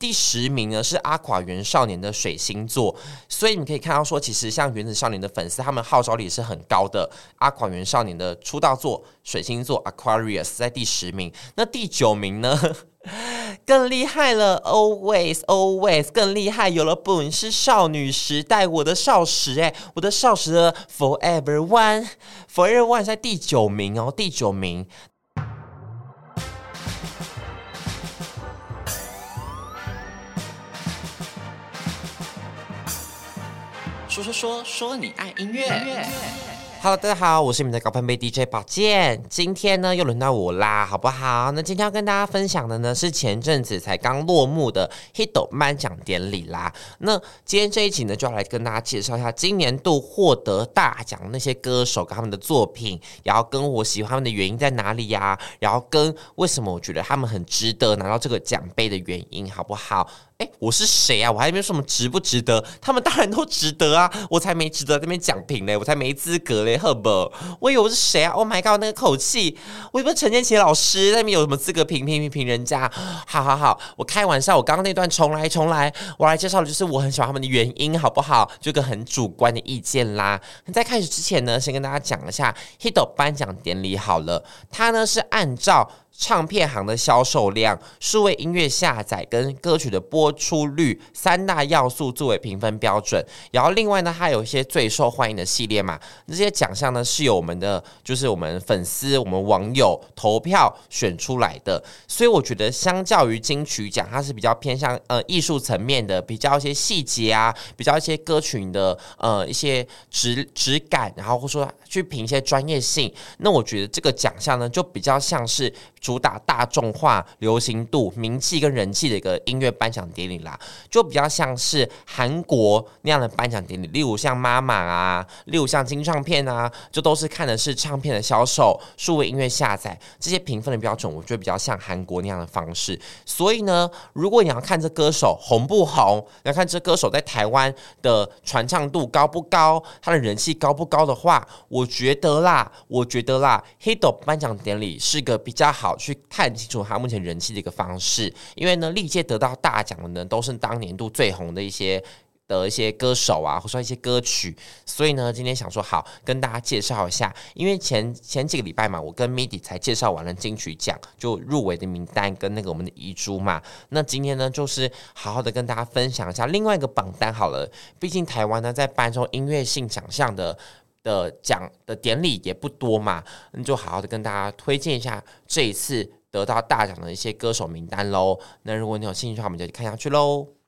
第十名呢是阿垮原少年的水星座，所以你可以看到说，其实像原子少年的粉丝，他们号召力是很高的。阿垮原少年的出道作水星座 Aquarius 在第十名，那第九名呢 更厉害了，Always Always 更厉害，有了 Boom 是少女时代我的少时哎，我的少时的 Forever One Forever One 在第九名哦，第九名。说说说说你爱音乐。Hello，大家好，我是你们的高分贝 DJ 宝剑。今天呢，又轮到我啦，好不好？那今天要跟大家分享的呢，是前阵子才刚落幕的 HITO 颁奖典礼啦。那今天这一集呢，就要来跟大家介绍一下今年度获得大奖那些歌手跟他们的作品，然后跟我喜欢他们的原因在哪里呀？然后跟为什么我觉得他们很值得拿到这个奖杯的原因，好不好？哎，我是谁啊？我还没说什么值不值得，他们当然都值得啊！我才没值得在那边讲评嘞，我才没资格嘞，呵不？我以为我是谁啊？Oh my god，那个口气，我以为陈建奇老师那边有什么资格评评评评人家？好好好，我开玩笑，我刚刚那段重来重来，我来介绍的就是我很喜欢他们的原因，好不好？就个很主观的意见啦。在开始之前呢，先跟大家讲一下 HITO 颁奖典礼好了，它呢是按照。唱片行的销售量、数位音乐下载跟歌曲的播出率三大要素作为评分标准，然后另外呢，还有一些最受欢迎的系列嘛，这些奖项呢是由我们的就是我们粉丝、我们网友投票选出来的，所以我觉得相较于金曲奖，它是比较偏向呃艺术层面的，比较一些细节啊，比较一些歌曲的呃一些质质感，然后或说去评一些专业性，那我觉得这个奖项呢就比较像是。主打大众化、流行度、名气跟人气的一个音乐颁奖典礼啦，就比较像是韩国那样的颁奖典礼，例如像妈妈啊，例如像金唱片啊，就都是看的是唱片的销售、数位音乐下载这些评分的标准，我觉得比较像韩国那样的方式。所以呢，如果你要看这歌手红不红，你要看这歌手在台湾的传唱度高不高，他的人气高不高的话，我觉得啦，我觉得啦，HITO 颁奖典礼是个比较好。去看清楚他目前人气的一个方式，因为呢，历届得到大奖的呢，都是当年度最红的一些的一些歌手啊，或者说一些歌曲，所以呢，今天想说好跟大家介绍一下，因为前前几个礼拜嘛，我跟 MIDI 才介绍完了金曲奖就入围的名单跟那个我们的遗珠嘛，那今天呢，就是好好的跟大家分享一下另外一个榜单好了，毕竟台湾呢在颁这种音乐性奖项的。的奖的典礼也不多嘛，那就好好的跟大家推荐一下这一次得到大奖的一些歌手名单喽。那如果你有兴趣的话，我们就看下去喽。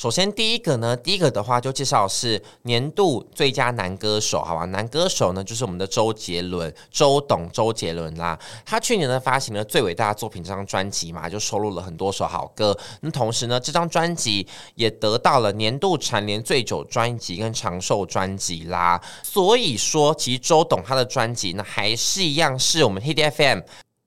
首先，第一个呢，第一个的话就介绍是年度最佳男歌手，好吧？男歌手呢就是我们的周杰伦，周董，周杰伦啦。他去年呢发行了最伟大的作品这张专辑嘛，就收录了很多首好歌。那同时呢，这张专辑也得到了年度蝉联最久专辑跟长寿专辑啦。所以说，其实周董他的专辑呢，还是一样是我们 Hit FM。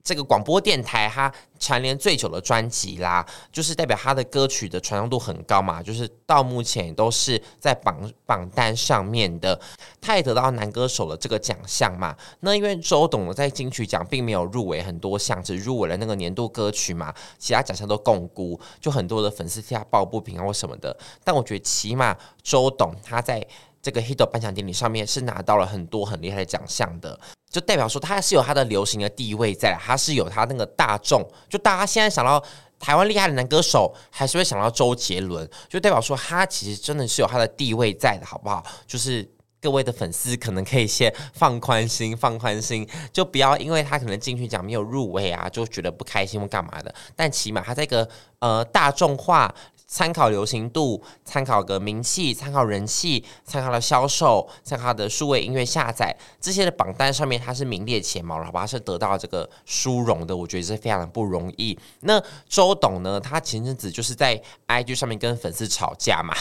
这个广播电台它蝉联最久的专辑啦，就是代表他的歌曲的传唱度很高嘛，就是到目前都是在榜榜单上面的。他也得到男歌手的这个奖项嘛。那因为周董呢在金曲奖并没有入围很多项，只入围了那个年度歌曲嘛，其他奖项都摃龟，就很多的粉丝替他抱不平啊或什么的。但我觉得起码周董他在这个 HITO 颁奖典礼上面是拿到了很多很厉害的奖项的。就代表说他是有他的流行的地位在，他是有他那个大众，就大家现在想到台湾厉害的男歌手，还是会想到周杰伦，就代表说他其实真的是有他的地位在的，好不好？就是各位的粉丝可能可以先放宽心，放宽心，就不要因为他可能进去奖没有入围啊，就觉得不开心或干嘛的。但起码他这个呃大众化。参考流行度，参考个名气，参考人气，参考了销售，参考的数位音乐下载这些的榜单上面，它是名列前茅，好吧？是得到这个殊荣的，我觉得是非常的不容易。那周董呢，他前阵子就是在 IG 上面跟粉丝吵架嘛，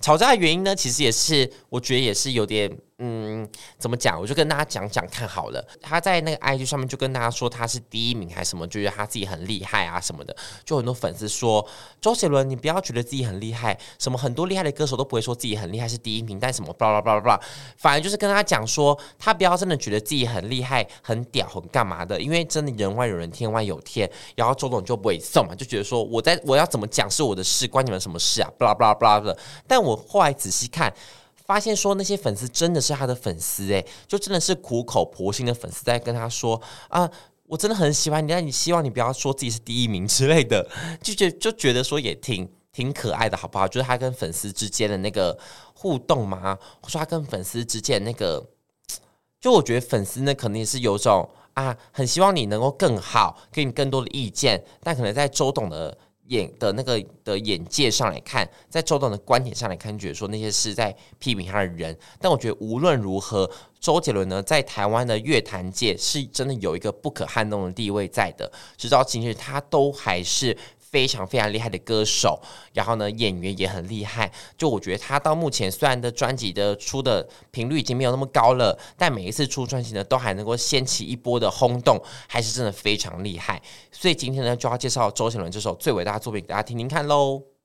吵架的原因呢，其实也是我觉得也是有点嗯，怎么讲？我就跟大家讲讲看好了。他在那个 IG 上面就跟大家说他是第一名还是什么，就觉得他自己很厉害啊什么的。就很多粉丝说周杰伦，你不要觉得自己很厉害，什么很多厉害的歌手都不会说自己很厉害是第一名，但什么巴拉巴拉巴拉，反而就是跟他讲说，他不要真的觉得自己很厉害、很屌、很干嘛的，因为真的人外有人，天外有天。然后周董就不会送嘛，就觉得说我在我要怎么讲是我的事，关你们什么事啊？巴拉巴拉巴拉的。但我后来仔细看。发现说那些粉丝真的是他的粉丝诶，就真的是苦口婆心的粉丝在跟他说啊，我真的很喜欢你，但你希望你不要说自己是第一名之类的，就觉就觉得说也挺挺可爱的，好不好？就是他跟粉丝之间的那个互动嘛，说他跟粉丝之间那个，就我觉得粉丝呢肯定是有种啊，很希望你能够更好，给你更多的意见，但可能在周董的。眼的那个的眼界上来看，在周董的观点上来看，觉得说那些是在批评他的人。但我觉得无论如何，周杰伦呢，在台湾的乐坛界是真的有一个不可撼动的地位在的，直到今日他都还是。非常非常厉害的歌手，然后呢，演员也很厉害。就我觉得他到目前虽然的专辑的出的频率已经没有那么高了，但每一次出专辑呢，都还能够掀起一波的轰动，还是真的非常厉害。所以今天呢，就要介绍周杰伦这首最伟大的作品给大家听听看喽。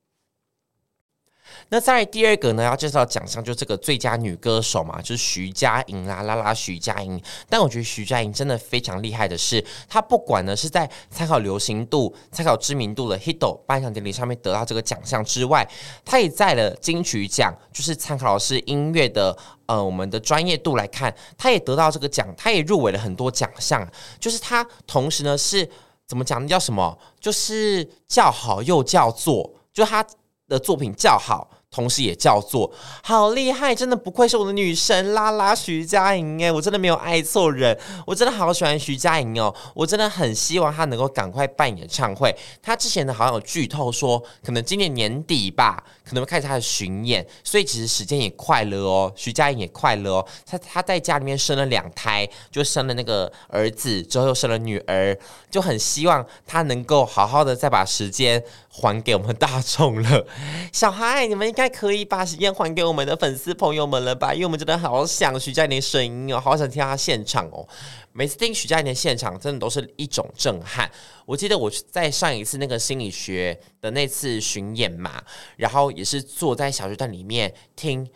那再来第二个呢，要介绍奖项就这个最佳女歌手嘛，就是徐佳莹啦，啦啦徐佳莹。但我觉得徐佳莹真的非常厉害的是，她不管呢是在参考流行度、参考知名度的 HITO 颁奖典礼上面得到这个奖项之外，她也在了金曲奖，就是参考的是音乐的呃我们的专业度来看，她也得到这个奖，她也入围了很多奖项。就是她同时呢是怎么讲呢？叫什么？就是叫好又叫座，就她的作品较好。同时也叫做好厉害，真的不愧是我的女神啦啦徐佳莹哎，我真的没有爱错人，我真的好喜欢徐佳莹哦，我真的很希望她能够赶快办演唱会。她之前呢好像有剧透说，可能今年年底吧，可能会开始她的巡演，所以其实时间也快了哦，徐佳莹也快了哦，她她在家里面生了两胎，就生了那个儿子之后又生了女儿，就很希望她能够好好的再把时间还给我们大众了。小孩，你们应该。应该可以把时间还给我们的粉丝朋友们了吧？因为我们真的好想徐佳莹的声音哦，好想听她现场哦。每次听徐佳莹的现场，真的都是一种震撼。我记得我在上一次那个心理学的那次巡演嘛，然后也是坐在小巨蛋里面听，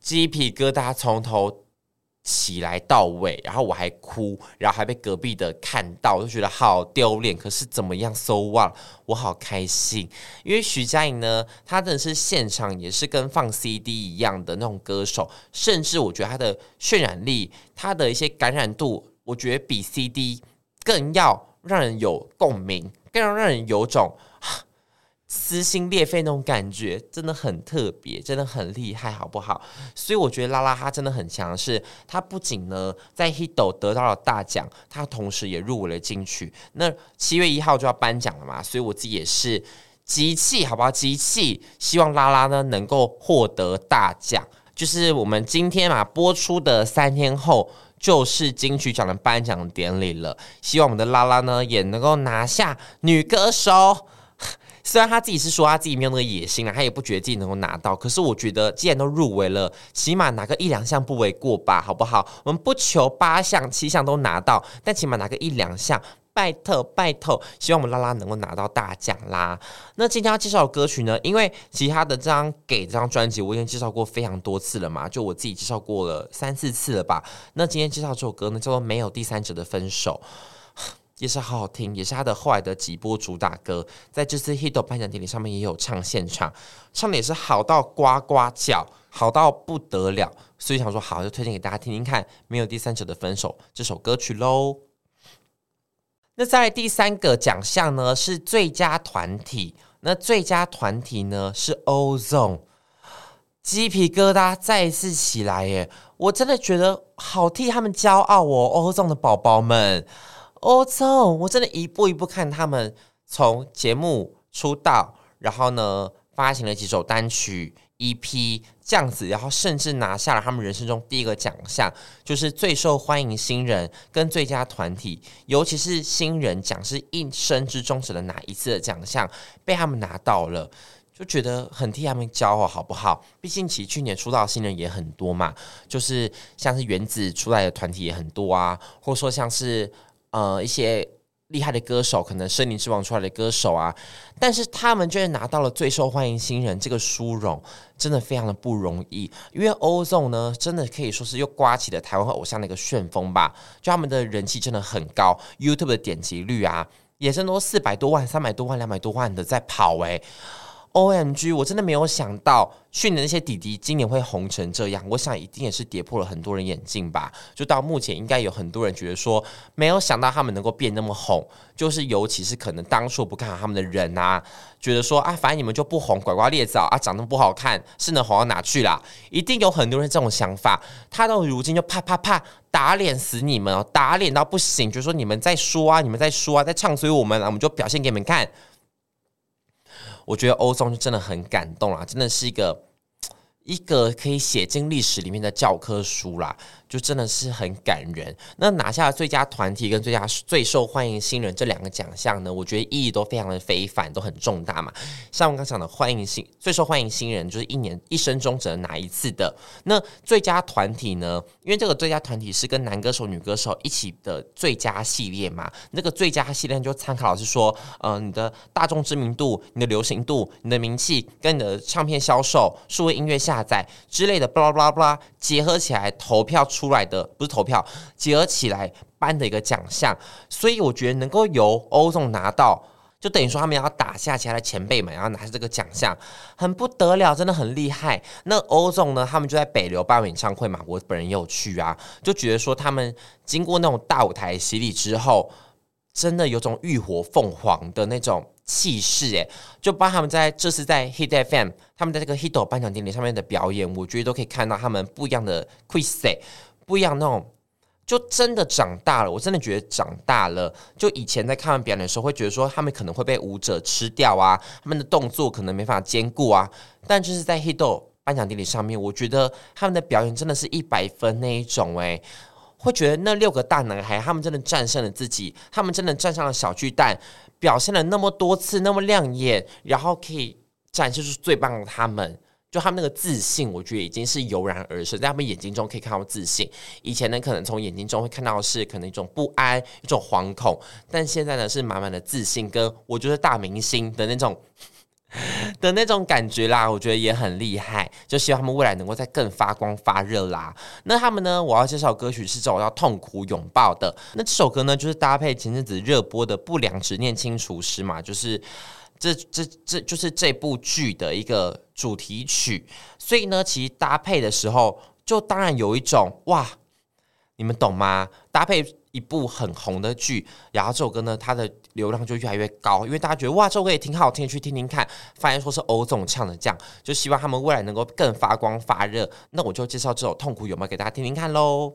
鸡皮疙瘩从头。起来到尾，然后我还哭，然后还被隔壁的看到，就觉得好丢脸。可是怎么样，so what？我好开心，因为徐佳莹呢，她真的是现场也是跟放 CD 一样的那种歌手，甚至我觉得她的渲染力，她的一些感染度，我觉得比 CD 更要让人有共鸣，更要让人有种。撕心裂肺那种感觉真的很特别，真的很厉害，好不好？所以我觉得拉拉她真的很强势，她不仅呢在 HITO 得到了大奖，她同时也入围了金曲。那七月一号就要颁奖了嘛，所以我自己也是集气，好不好？集气，希望拉拉呢能够获得大奖。就是我们今天嘛播出的三天后，就是金曲奖的颁奖典礼了。希望我们的拉拉呢也能够拿下女歌手。虽然他自己是说他自己没有那个野心啊，他也不觉得自己能够拿到。可是我觉得，既然都入围了，起码拿个一两项不为过吧，好不好？我们不求八项七项都拿到，但起码拿个一两项，拜托拜托。希望我们拉拉能够拿到大奖啦。那今天要介绍的歌曲呢？因为其他的这张给这张专辑我已经介绍过非常多次了嘛，就我自己介绍过了三四次了吧。那今天介绍这首歌呢，叫做《没有第三者的分手》。也是好好听，也是他的后来的几波主打歌，在这次 HITO 颁奖典礼上面也有唱现场，唱的也是好到呱呱叫，好到不得了，所以想说好就推荐给大家听听看，没有第三者的分手这首歌曲喽。那在第三个奖项呢是最佳团体，那最佳团体呢是 Ozone，鸡皮疙瘩再一次起来耶，我真的觉得好替他们骄傲哦，Ozone 的宝宝们。我操我真的一步一步看他们从节目出道，然后呢发行了几首单曲 EP 这样子，然后甚至拿下了他们人生中第一个奖项，就是最受欢迎新人跟最佳团体，尤其是新人奖是一生之中只能拿一次的奖项，被他们拿到了。就觉得很替他们骄傲，好不好？毕竟其实去年出道的新人也很多嘛，就是像是原子出来的团体也很多啊，或者说像是呃一些。厉害的歌手，可能森林之王出来的歌手啊，但是他们居然拿到了最受欢迎新人这个殊荣，真的非常的不容易。因为 Ozone 呢，真的可以说是又刮起了台湾偶像的一个旋风吧，就他们的人气真的很高，YouTube 的点击率啊，也是都四百多万、三百多万、两百多万的在跑哎、OMG！我真的没有想到去年那些弟弟今年会红成这样，我想一定也是跌破了很多人眼镜吧。就到目前，应该有很多人觉得说，没有想到他们能够变那么红，就是尤其是可能当初不看好他们的人啊，觉得说啊，反正你们就不红，拐瓜裂枣啊，长得不好看，是能红到哪去啦？一定有很多人这种想法。他到如今就啪啪啪打脸死你们哦，打脸到不行，就说你们在说啊，你们在说啊，在唱衰我们，我们就表现给你们看。我觉得欧松就真的很感动啊，真的是一个一个可以写进历史里面的教科书啦。就真的是很感人。那拿下了最佳团体跟最佳最受欢迎新人这两个奖项呢，我觉得意义都非常的非凡，都很重大嘛。像我刚讲的，欢迎新最受欢迎新人就是一年一生中只能拿一次的。那最佳团体呢？因为这个最佳团体是跟男歌手、女歌手一起的最佳系列嘛。那个最佳系列就参考的是说，呃，你的大众知名度、你的流行度、你的名气跟你的唱片销售、数位音乐下载之类的，巴拉巴拉巴拉结合起来投票。出来的不是投票，结合起来颁的一个奖项，所以我觉得能够由欧总拿到，就等于说他们要打下其他的前辈们，然后拿下这个奖项，很不得了，真的很厉害。那欧总呢，他们就在北流办演唱会嘛，我本人也有去啊，就觉得说他们经过那种大舞台洗礼之后，真的有种浴火凤凰的那种气势，诶，就帮他们在这次在 Hit FM，他们在这个 Hit 颁奖典礼上面的表演，我觉得都可以看到他们不一样的 quiz。不一样那种，就真的长大了。我真的觉得长大了。就以前在看完表演的时候，会觉得说他们可能会被舞者吃掉啊，他们的动作可能没法兼顾啊。但就是在 Hit 颁奖典礼上面，我觉得他们的表演真的是一百分那一种诶、会觉得那六个大男孩他们真的战胜了自己，他们真的站上了小巨蛋，表现了那么多次那么亮眼，然后可以展示出最棒的他们。就他们那个自信，我觉得已经是油然而生，在他们眼睛中可以看到自信。以前呢，可能从眼睛中会看到是可能一种不安、一种惶恐，但现在呢，是满满的自信，跟我就是大明星的那种 的那种感觉啦。我觉得也很厉害，就希望他们未来能够再更发光发热啦。那他们呢，我要介绍歌曲是这首叫《痛苦拥抱》的。那这首歌呢，就是搭配前阵子热播的《不良执念清除师》嘛，就是。这这这就是这部剧的一个主题曲，所以呢，其实搭配的时候，就当然有一种哇，你们懂吗？搭配一部很红的剧，然后这首歌呢，它的流量就越来越高，因为大家觉得哇，这首歌也挺好听，去听听看。发现说是欧总唱的，这样就希望他们未来能够更发光发热。那我就介绍这首《痛苦有没有》给大家听听看喽。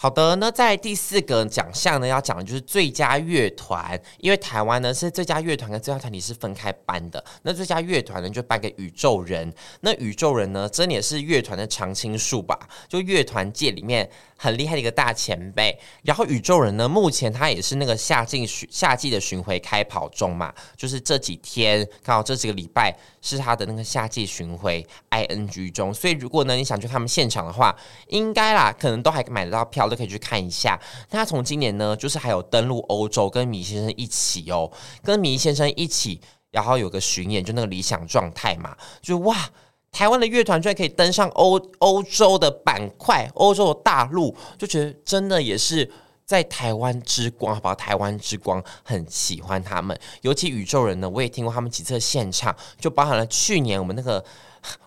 好的，那在第四个奖项呢，要讲的就是最佳乐团，因为台湾呢是最佳乐团跟最佳团体是分开颁的。那最佳乐团呢就颁给宇宙人，那宇宙人呢真的也是乐团的常青树吧，就乐团界里面。很厉害的一个大前辈，然后宇宙人呢，目前他也是那个夏季巡夏季的巡回开跑中嘛，就是这几天刚好这几个礼拜是他的那个夏季巡回 ing 中，所以如果呢你想去他们现场的话，应该啦，可能都还买得到票，都可以去看一下。那他从今年呢，就是还有登陆欧洲，跟米先生一起哦，跟米先生一起，然后有个巡演，就那个理想状态嘛，就哇。台湾的乐团居然可以登上欧欧洲的板块，欧洲的大陆，就觉得真的也是在台湾之光，好不好？台湾之光很喜欢他们，尤其宇宙人呢，我也听过他们几次的现场，就包含了去年我们那个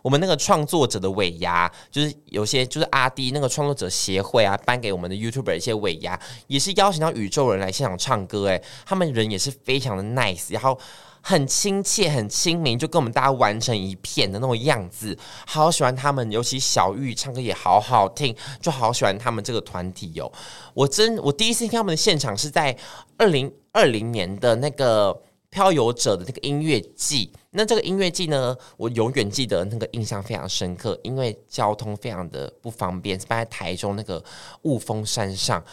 我们那个创作者的尾牙，就是有些就是阿滴那个创作者协会啊，颁给我们的 YouTuber 一些尾牙，也是邀请到宇宙人来现场唱歌，诶，他们人也是非常的 nice，然后。很亲切，很亲民，就跟我们大家玩成一片的那种样子，好喜欢他们。尤其小玉唱歌也好好听，就好喜欢他们这个团体哟。我真，我第一次听他们的现场是在二零二零年的那个漂游者的那个音乐季。那这个音乐季呢，我永远记得那个印象非常深刻，因为交通非常的不方便，是在台中那个雾峰山上。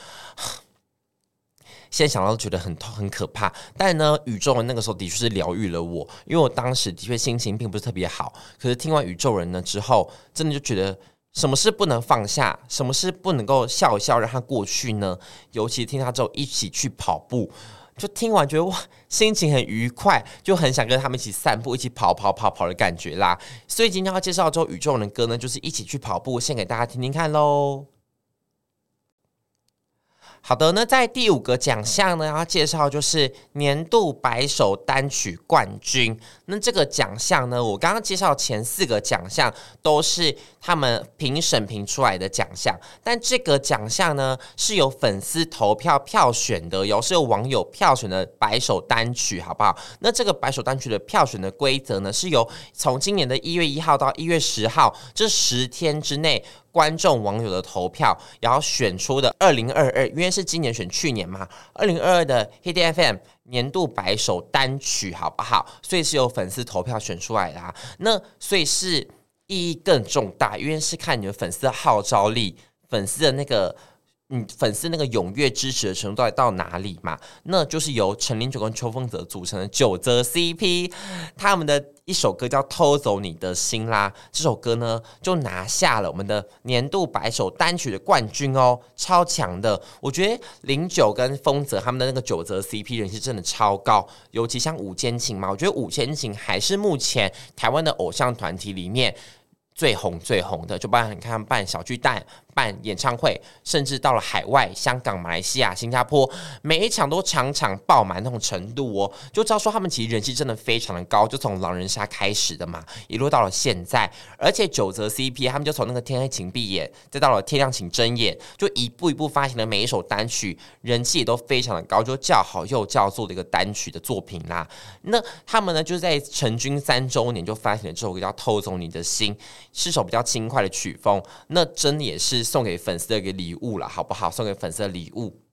现在想到觉得很痛很可怕。但呢，宇宙人那个时候的确是疗愈了我，因为我当时的确心情并不是特别好。可是听完宇宙人呢之后，真的就觉得什么事不能放下，什么事不能够笑一笑让它过去呢？尤其听他之后一起去跑步。就听完觉得哇，心情很愉快，就很想跟他们一起散步，一起跑跑跑跑的感觉啦。所以今天要介绍之后宇宙人的歌呢，就是一起去跑步，献给大家听听看喽。好的，那在第五个奖项呢，要介绍就是年度白首单曲冠军。那这个奖项呢，我刚刚介绍前四个奖项都是他们评审评出来的奖项，但这个奖项呢是由粉丝投票票选的，有是由网友票选的白首单曲，好不好？那这个白首单曲的票选的规则呢，是由从今年的一月一号到一月十号这十天之内。观众网友的投票，然后选出的二零二二，因为是今年选去年嘛，二零二二的 Hit FM 年度白首单曲，好不好？所以是由粉丝投票选出来的啊。那所以是意义更重大，因为是看你们粉丝的号召力，粉丝的那个。你，粉丝那个踊跃支持的程度到底到哪里嘛？那就是由陈零九跟邱风泽组成的九泽 CP，他们的一首歌叫《偷走你的心》啦。这首歌呢，就拿下了我们的年度百首单曲的冠军哦，超强的。我觉得零九跟风泽他们的那个九泽 CP 人气真的超高，尤其像五坚情嘛，我觉得五坚情还是目前台湾的偶像团体里面最红最红的，就包括你看办小巨蛋。办演唱会，甚至到了海外，香港、马来西亚、新加坡，每一场都场场爆满那种程度哦，就知道说他们其实人气真的非常的高，就从狼人杀开始的嘛，一路到了现在，而且九泽 CP 他们就从那个天黑请闭眼，再到了天亮请睁眼，就一步一步发行的每一首单曲，人气也都非常的高，就叫好又叫座的一个单曲的作品啦。那他们呢，就在成军三周年就发行了这首歌叫《偷走你的心》，是首比较轻快的曲风，那真的也是。送给粉丝的一个礼物了，好不好？送给粉丝的礼物。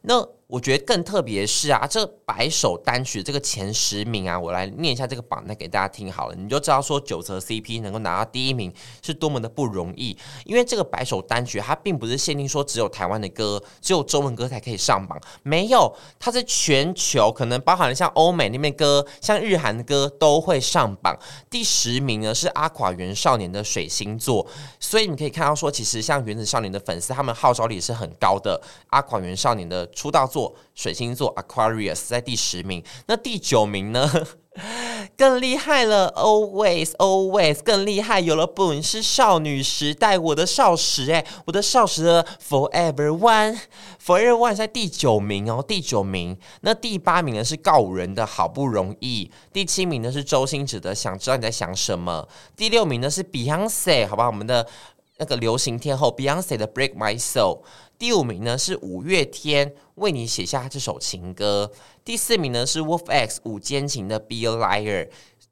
那我觉得更特别是啊，这百首单曲这个前十名啊，我来念一下这个榜单给大家听好了，你就知道说九泽 CP 能够拿到第一名是多么的不容易。因为这个百首单曲它并不是限定说只有台湾的歌，只有中文歌才可以上榜，没有，它是全球，可能包含了像欧美那边歌，像日韩的歌都会上榜。第十名呢是阿垮原少年的水星座，所以你可以看到说，其实像原子少年的粉丝，他们号召力是很高的。阿垮原少年的出道作。水星座 Aquarius 在第十名，那第九名呢？更厉害了，Always Always 更厉害，有了 Boom 是少女时代，我的少时哎，我的少时的 Forever One Forever One 在第九名哦，第九名。那第八名呢是告五人的好不容易，第七名呢是周星驰的想知道你在想什么，第六名呢是 Beyonce 好吧，我们的那个流行天后 Beyonce 的 Break My Soul。第五名呢是五月天为你写下这首情歌，第四名呢是 Wolf X 五坚情的 Be a Liar，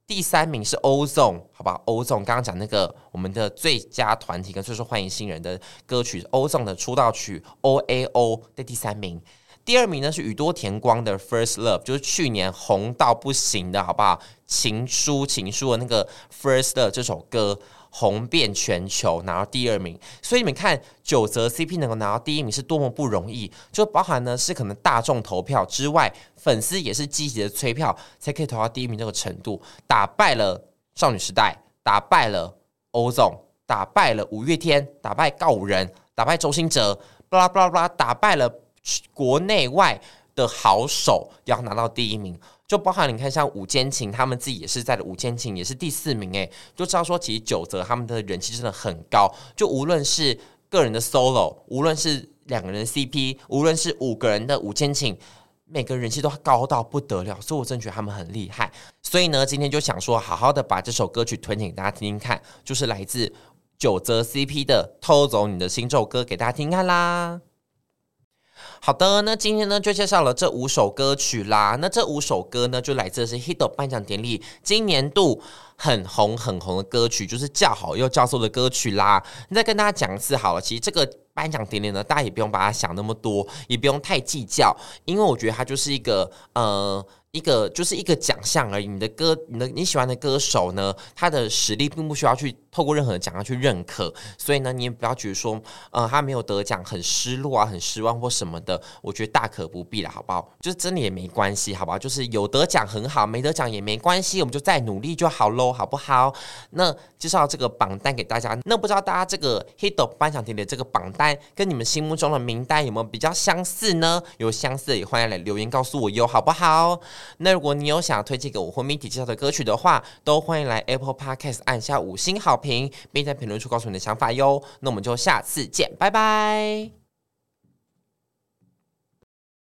第三名是 Ozone，好吧，Ozone 刚刚讲那个我们的最佳团体跟最受欢迎新人的歌曲 Ozone 的出道曲 O A O 在第三名，第二名呢是宇多田光的 First Love，就是去年红到不行的好不好？情书情书的那个 First Love 这首歌。红遍全球，拿到第二名，所以你们看九泽 CP 能够拿到第一名是多么不容易，就包含呢是可能大众投票之外，粉丝也是积极的催票才可以投到第一名这个程度，打败了少女时代，打败了欧总打败了五月天，打败告五人，打败周兴哲，巴拉巴拉巴拉，打败了国内外的好手，要拿到第一名。就包含你看，像五间情，他们自己也是在的五间情也是第四名诶，就知道说其实九泽他们的人气真的很高。就无论是个人的 solo，无论是两个人 CP，无论是五个人的五坚情，每个人气都高到不得了。所以我真觉得他们很厉害。所以呢，今天就想说，好好的把这首歌曲推荐给大家听听看，就是来自九泽 CP 的《偷走你的心》这首歌给大家听看啦。好的，那今天呢就介绍了这五首歌曲啦。那这五首歌呢，就来自是 HIT 颁奖典礼今年度很红很红的歌曲，就是叫好又叫座的歌曲啦。你再跟大家讲一次好了，其实这个颁奖典礼呢，大家也不用把它想那么多，也不用太计较，因为我觉得它就是一个呃。一个就是一个奖项而已。你的歌，你的你喜欢的歌手呢，他的实力并不需要去透过任何奖项去认可，所以呢，你也不要觉得说，呃，他没有得奖很失落啊，很失望或什么的，我觉得大可不必了，好不好？就是真的也没关系，好不好？就是有得奖很好，没得奖也没关系，我们就再努力就好喽，好不好？那介绍这个榜单给大家，那不知道大家这个 Hit 颁奖典礼这个榜单跟你们心目中的名单有没有比较相似呢？有相似的也欢迎来留言告诉我哟，好不好？那如果你有想要推荐给我或 Mindy 介绍的歌曲的话，都欢迎来 Apple Podcast 按下五星好评，并在评论处告诉你的想法哟。那我们就下次见，拜拜。